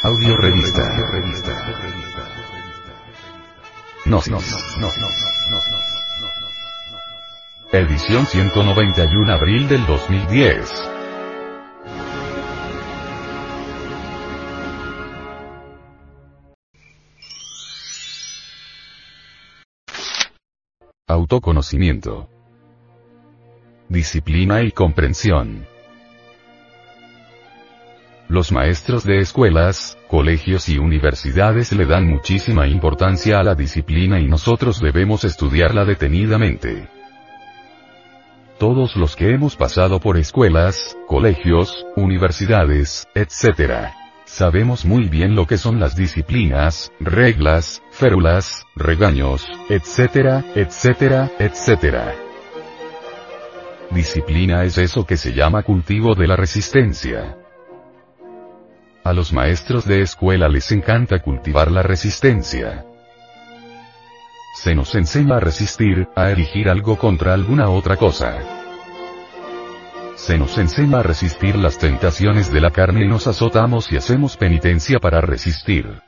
Audio revista. Gnosis. Edición 191 abril del 2010. Autoconocimiento. Disciplina y comprensión. Los maestros de escuelas, colegios y universidades le dan muchísima importancia a la disciplina y nosotros debemos estudiarla detenidamente. Todos los que hemos pasado por escuelas, colegios, universidades, etc. Sabemos muy bien lo que son las disciplinas, reglas, férulas, regaños, etcétera, etcétera, etcétera. Disciplina es eso que se llama cultivo de la resistencia. A los maestros de escuela les encanta cultivar la resistencia. Se nos enseña a resistir, a erigir algo contra alguna otra cosa. Se nos enseña a resistir las tentaciones de la carne y nos azotamos y hacemos penitencia para resistir.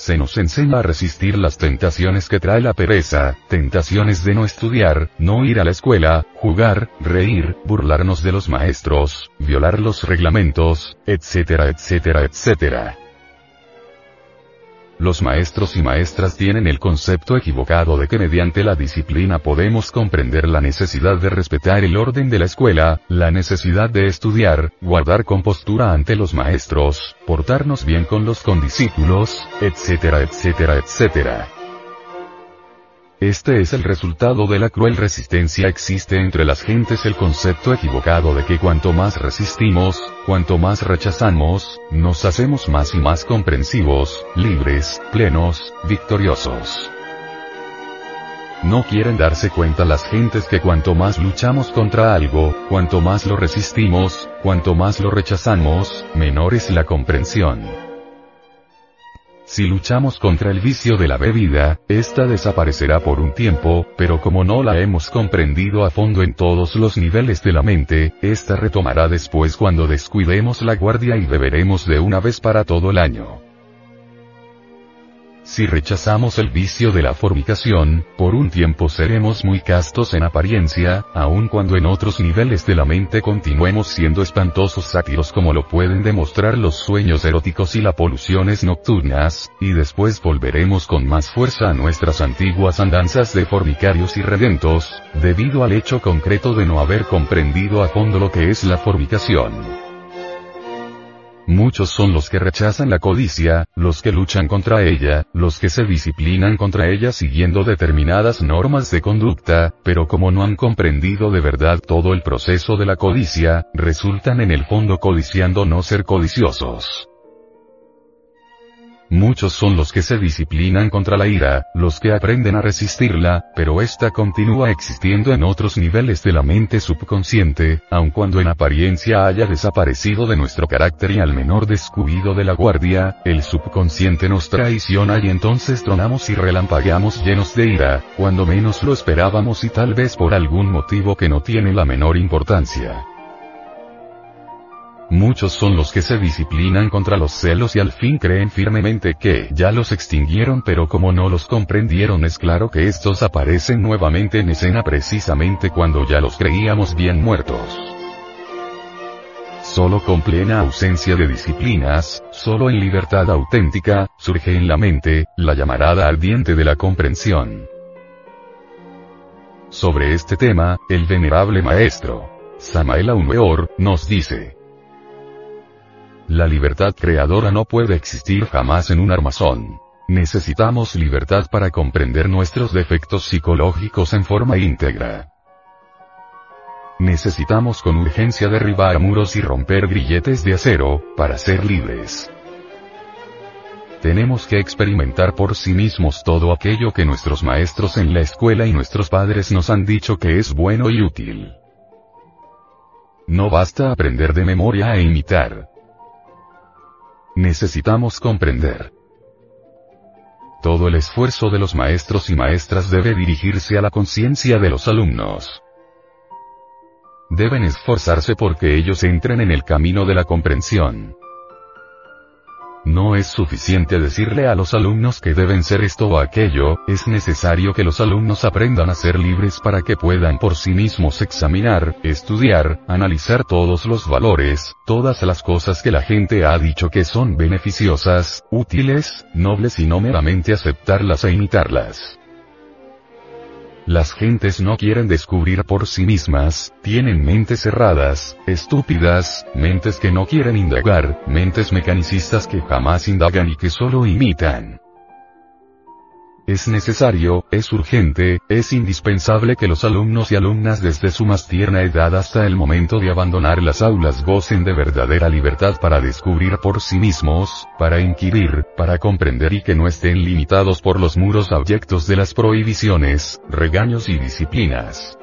Se nos enseña a resistir las tentaciones que trae la pereza, tentaciones de no estudiar, no ir a la escuela, jugar, reír, burlarnos de los maestros, violar los reglamentos, etcétera, etcétera, etcétera. Los maestros y maestras tienen el concepto equivocado de que mediante la disciplina podemos comprender la necesidad de respetar el orden de la escuela, la necesidad de estudiar, guardar compostura ante los maestros, portarnos bien con los condiscípulos, etcétera, etcétera, etcétera. Este es el resultado de la cruel resistencia existe entre las gentes el concepto equivocado de que cuanto más resistimos, cuanto más rechazamos, nos hacemos más y más comprensivos, libres, plenos, victoriosos. No quieren darse cuenta las gentes que cuanto más luchamos contra algo, cuanto más lo resistimos, cuanto más lo rechazamos, menor es la comprensión. Si luchamos contra el vicio de la bebida, esta desaparecerá por un tiempo, pero como no la hemos comprendido a fondo en todos los niveles de la mente, esta retomará después cuando descuidemos la guardia y beberemos de una vez para todo el año. Si rechazamos el vicio de la fornicación, por un tiempo seremos muy castos en apariencia, aun cuando en otros niveles de la mente continuemos siendo espantosos sátiros como lo pueden demostrar los sueños eróticos y las poluciones nocturnas, y después volveremos con más fuerza a nuestras antiguas andanzas de fornicarios y redentos, debido al hecho concreto de no haber comprendido a fondo lo que es la fornicación. Muchos son los que rechazan la codicia, los que luchan contra ella, los que se disciplinan contra ella siguiendo determinadas normas de conducta, pero como no han comprendido de verdad todo el proceso de la codicia, resultan en el fondo codiciando no ser codiciosos. Muchos son los que se disciplinan contra la ira, los que aprenden a resistirla, pero esta continúa existiendo en otros niveles de la mente subconsciente, aun cuando en apariencia haya desaparecido de nuestro carácter y al menor descuido de la guardia, el subconsciente nos traiciona y entonces tronamos y relampagueamos llenos de ira, cuando menos lo esperábamos y tal vez por algún motivo que no tiene la menor importancia. Muchos son los que se disciplinan contra los celos y al fin creen firmemente que ya los extinguieron pero como no los comprendieron es claro que estos aparecen nuevamente en escena precisamente cuando ya los creíamos bien muertos. Solo con plena ausencia de disciplinas, solo en libertad auténtica, surge en la mente, la llamarada ardiente de la comprensión. Sobre este tema, el venerable maestro, Samael Aumeor, nos dice, la libertad creadora no puede existir jamás en un armazón. Necesitamos libertad para comprender nuestros defectos psicológicos en forma íntegra. Necesitamos con urgencia derribar muros y romper grilletes de acero, para ser libres. Tenemos que experimentar por sí mismos todo aquello que nuestros maestros en la escuela y nuestros padres nos han dicho que es bueno y útil. No basta aprender de memoria e imitar. Necesitamos comprender. Todo el esfuerzo de los maestros y maestras debe dirigirse a la conciencia de los alumnos. Deben esforzarse porque ellos entren en el camino de la comprensión. No es suficiente decirle a los alumnos que deben ser esto o aquello, es necesario que los alumnos aprendan a ser libres para que puedan por sí mismos examinar, estudiar, analizar todos los valores, todas las cosas que la gente ha dicho que son beneficiosas, útiles, nobles y no meramente aceptarlas e imitarlas. Las gentes no quieren descubrir por sí mismas, tienen mentes cerradas, estúpidas, mentes que no quieren indagar, mentes mecanicistas que jamás indagan y que solo imitan. Es necesario, es urgente, es indispensable que los alumnos y alumnas desde su más tierna edad hasta el momento de abandonar las aulas gocen de verdadera libertad para descubrir por sí mismos, para inquirir, para comprender y que no estén limitados por los muros abyectos de las prohibiciones, regaños y disciplinas.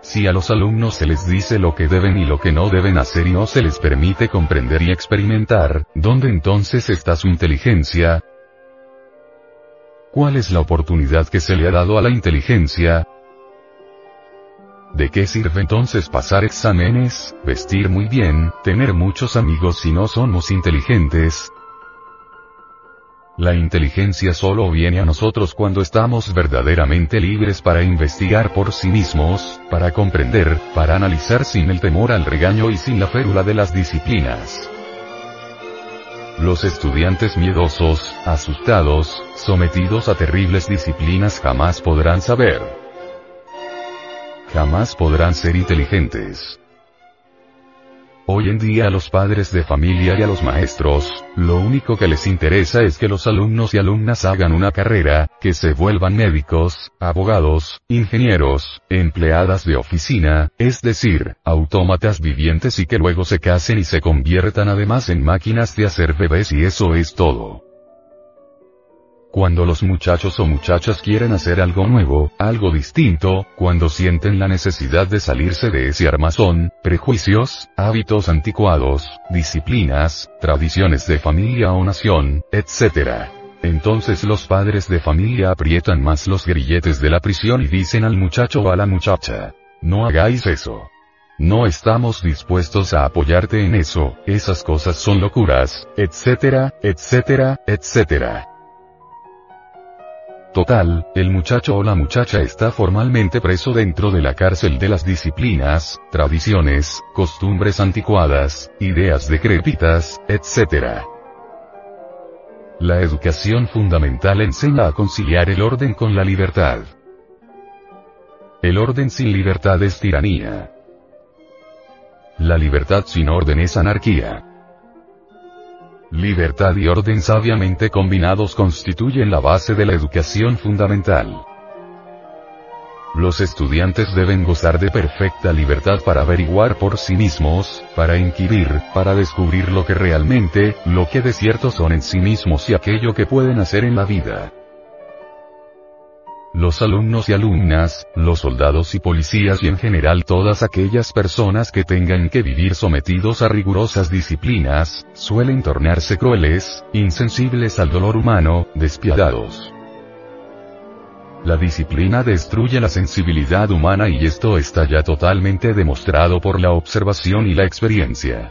Si a los alumnos se les dice lo que deben y lo que no deben hacer y no se les permite comprender y experimentar, ¿dónde entonces está su inteligencia? ¿Cuál es la oportunidad que se le ha dado a la inteligencia? ¿De qué sirve entonces pasar exámenes, vestir muy bien, tener muchos amigos si no somos inteligentes? La inteligencia solo viene a nosotros cuando estamos verdaderamente libres para investigar por sí mismos, para comprender, para analizar sin el temor al regaño y sin la férula de las disciplinas. Los estudiantes miedosos, asustados, sometidos a terribles disciplinas jamás podrán saber. Jamás podrán ser inteligentes. Hoy en día a los padres de familia y a los maestros, lo único que les interesa es que los alumnos y alumnas hagan una carrera, que se vuelvan médicos, abogados, ingenieros, empleadas de oficina, es decir, autómatas vivientes y que luego se casen y se conviertan además en máquinas de hacer bebés y eso es todo. Cuando los muchachos o muchachas quieren hacer algo nuevo, algo distinto, cuando sienten la necesidad de salirse de ese armazón, prejuicios, hábitos anticuados, disciplinas, tradiciones de familia o nación, etc. Entonces los padres de familia aprietan más los grilletes de la prisión y dicen al muchacho o a la muchacha, no hagáis eso. No estamos dispuestos a apoyarte en eso, esas cosas son locuras, etcétera, etcétera, etcétera. Total, el muchacho o la muchacha está formalmente preso dentro de la cárcel de las disciplinas, tradiciones, costumbres anticuadas, ideas decrépitas, etc. La educación fundamental enseña a conciliar el orden con la libertad. El orden sin libertad es tiranía. La libertad sin orden es anarquía. Libertad y orden sabiamente combinados constituyen la base de la educación fundamental. Los estudiantes deben gozar de perfecta libertad para averiguar por sí mismos, para inquirir, para descubrir lo que realmente, lo que de cierto son en sí mismos y aquello que pueden hacer en la vida. Los alumnos y alumnas, los soldados y policías y en general todas aquellas personas que tengan que vivir sometidos a rigurosas disciplinas, suelen tornarse crueles, insensibles al dolor humano, despiadados. La disciplina destruye la sensibilidad humana y esto está ya totalmente demostrado por la observación y la experiencia.